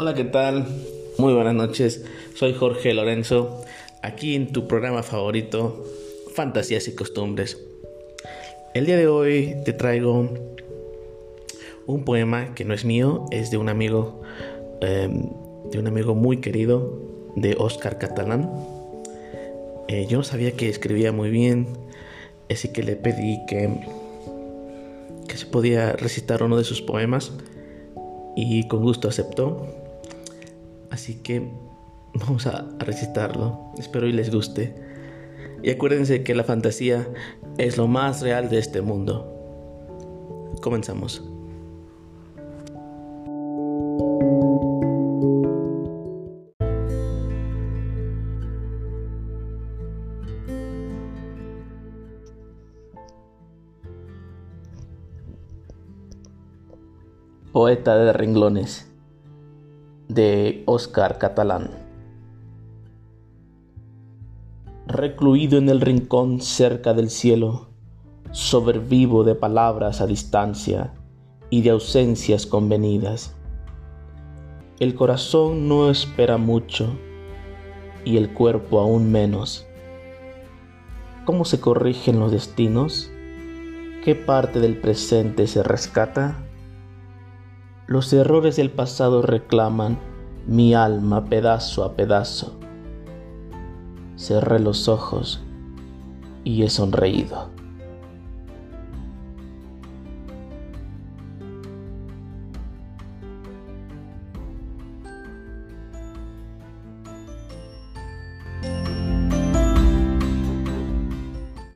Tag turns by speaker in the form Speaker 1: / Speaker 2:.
Speaker 1: Hola, ¿qué tal? Muy buenas noches. Soy Jorge Lorenzo, aquí en tu programa favorito, Fantasías y Costumbres. El día de hoy te traigo un poema que no es mío, es de un amigo, em, de un amigo muy querido, de Oscar Catalán. Eh, yo no sabía que escribía muy bien, así que le pedí que, que se podía recitar uno de sus poemas y con gusto aceptó. Así que vamos a, recitarlo. Espero y les guste. Y acuérdense que la fantasía es lo más real de este mundo. Comenzamos. Poeta de renglones de Oscar Catalán. Recluido en el rincón cerca del cielo, sobrevivo de palabras a distancia y de ausencias convenidas. El corazón no espera mucho y el cuerpo aún menos. ¿Cómo se corrigen los destinos? ¿Qué parte del presente se rescata? Los errores del pasado reclaman mi alma pedazo a pedazo. Cerré los ojos y he sonreído.